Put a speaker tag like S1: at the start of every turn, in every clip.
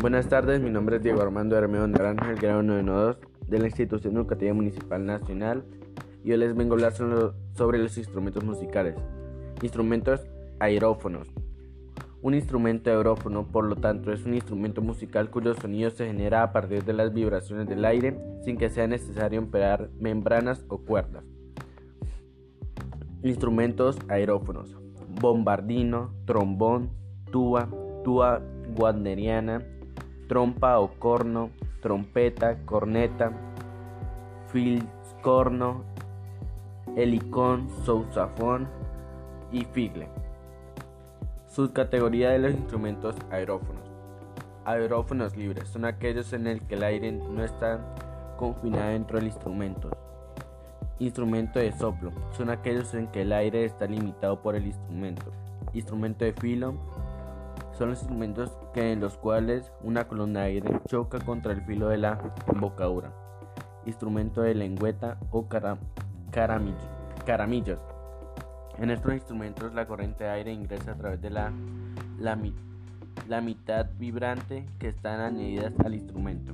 S1: Buenas tardes, mi nombre es Diego Armando Hermeo Naranja, el grado 992 de la Institución Educativa Municipal Nacional y hoy les vengo a hablar sobre los instrumentos musicales. Instrumentos aerófonos. Un instrumento aerófono, por lo tanto, es un instrumento musical cuyo sonido se genera a partir de las vibraciones del aire sin que sea necesario emplear membranas o cuerdas. Instrumentos aerófonos. Bombardino, trombón, tuba, tuba wagneriana, trompa o corno, trompeta, corneta, corno, helicón, sousafón y figle. Subcategoría de los instrumentos aerófonos. Aerófonos libres son aquellos en el que el aire no está confinado dentro del instrumento. Instrumento de soplo son aquellos en que el aire está limitado por el instrumento. Instrumento de filo son los instrumentos en los cuales una columna de aire choca contra el filo de la embocadura. Instrumento de lengüeta o caramillos. En estos instrumentos la corriente de aire ingresa a través de la, la mitad vibrante que están añadidas al instrumento.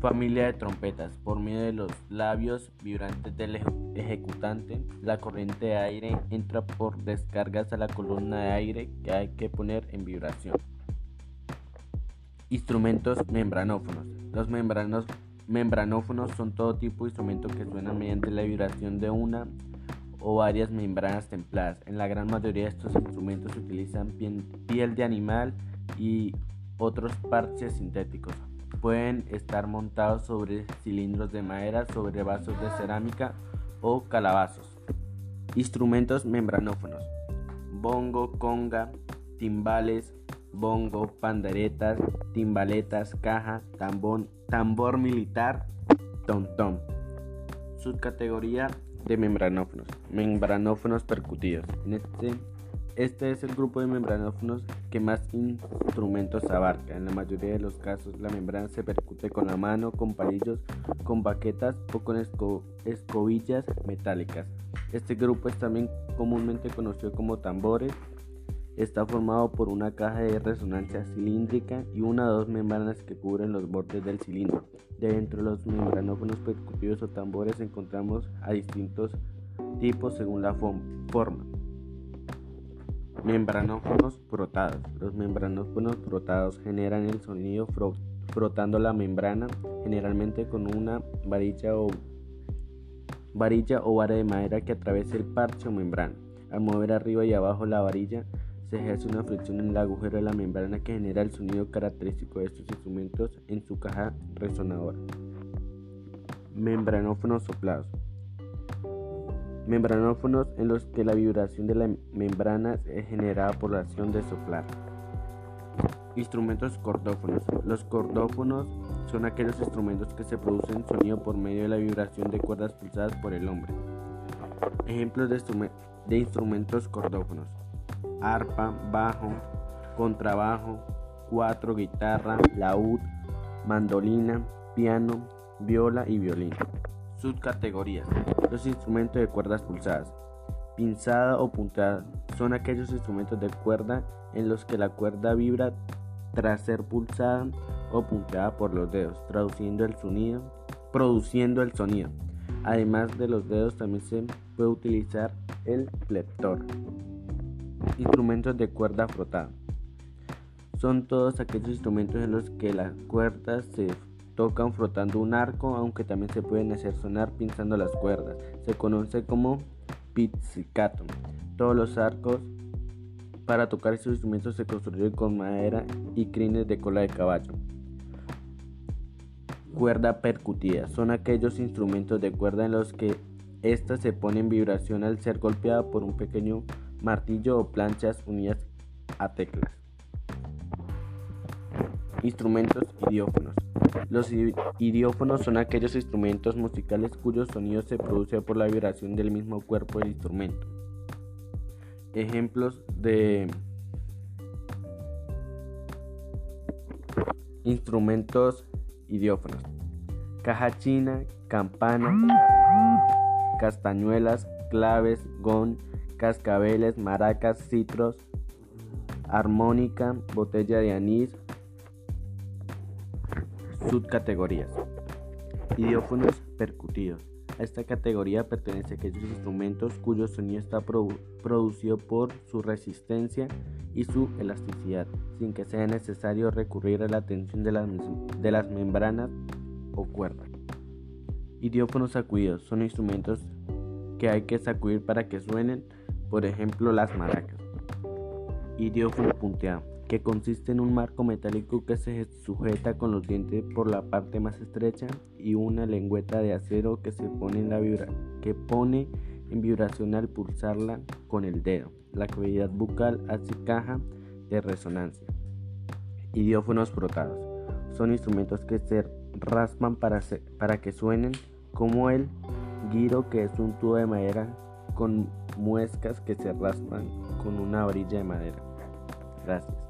S1: Familia de trompetas. Por medio de los labios vibrantes del ejecutante, la corriente de aire entra por descargas a la columna de aire que hay que poner en vibración. Instrumentos membranófonos. Los membranos, membranófonos son todo tipo de instrumentos que suenan mediante la vibración de una o varias membranas templadas. En la gran mayoría de estos instrumentos se utilizan piel de animal y otros parches sintéticos. Pueden estar montados sobre cilindros de madera, sobre vasos de cerámica o calabazos. Instrumentos membranófonos. Bongo, conga, timbales, bongo, panderetas, timbaletas, caja, tambón, tambor militar, tom-tom. Subcategoría de membranófonos. Membranófonos percutidos. En este este es el grupo de membranófonos que más instrumentos abarca. En la mayoría de los casos la membrana se percute con la mano, con palillos, con baquetas o con escobillas metálicas. Este grupo es también comúnmente conocido como tambores. Está formado por una caja de resonancia cilíndrica y una o dos membranas que cubren los bordes del cilindro. Dentro de los membranófonos percutidos o tambores encontramos a distintos tipos según la forma. Membranófonos frotados. Los membranófonos frotados generan el sonido frotando la membrana, generalmente con una varilla o varilla o vara de madera que atraviesa el parche o membrana. Al mover arriba y abajo la varilla, se ejerce una fricción en el agujero de la membrana que genera el sonido característico de estos instrumentos en su caja resonadora. Membranófonos soplados membranófonos en los que la vibración de la membrana es generada por la acción de soplar. Instrumentos cordófonos. Los cordófonos son aquellos instrumentos que se producen sonido por medio de la vibración de cuerdas pulsadas por el hombre. Ejemplos de, de instrumentos cordófonos. Arpa, bajo, contrabajo, cuatro, guitarra, laúd, mandolina, piano, viola y violín. Subcategorías. Los instrumentos de cuerdas pulsadas. Pinzada o puntada son aquellos instrumentos de cuerda en los que la cuerda vibra tras ser pulsada o punteada por los dedos, traduciendo el sonido, produciendo el sonido. Además de los dedos también se puede utilizar el pleptor. Instrumentos de cuerda frotada. Son todos aquellos instrumentos en los que las cuerdas se tocan frotando un arco, aunque también se pueden hacer sonar pinzando las cuerdas. Se conoce como pizzicato. Todos los arcos para tocar estos instrumentos se construyeron con madera y crines de cola de caballo. Cuerda percutida. Son aquellos instrumentos de cuerda en los que ésta se pone en vibración al ser golpeada por un pequeño martillo o planchas unidas a teclas. Instrumentos idiófonos. Los idiófonos son aquellos instrumentos musicales cuyo sonido se produce por la vibración del mismo cuerpo del instrumento. Ejemplos de instrumentos idiófonos. Caja china, campana, castañuelas, claves, gong, cascabeles, maracas, citros, armónica, botella de anís, Subcategorías. Idiófonos percutidos. A esta categoría pertenece aquellos instrumentos cuyo sonido está producido por su resistencia y su elasticidad, sin que sea necesario recurrir a la tensión de las, de las membranas o cuerdas. Idiófonos sacudidos son instrumentos que hay que sacudir para que suenen, por ejemplo las maracas. Idiófono punteado que consiste en un marco metálico que se sujeta con los dientes por la parte más estrecha y una lengüeta de acero que se pone en la que pone en vibración al pulsarla con el dedo. La cavidad bucal hace caja de resonancia. Idiófonos frotados. Son instrumentos que se raspan para, para que suenen como el guiro que es un tubo de madera con muescas que se raspan con una orilla de madera. Gracias.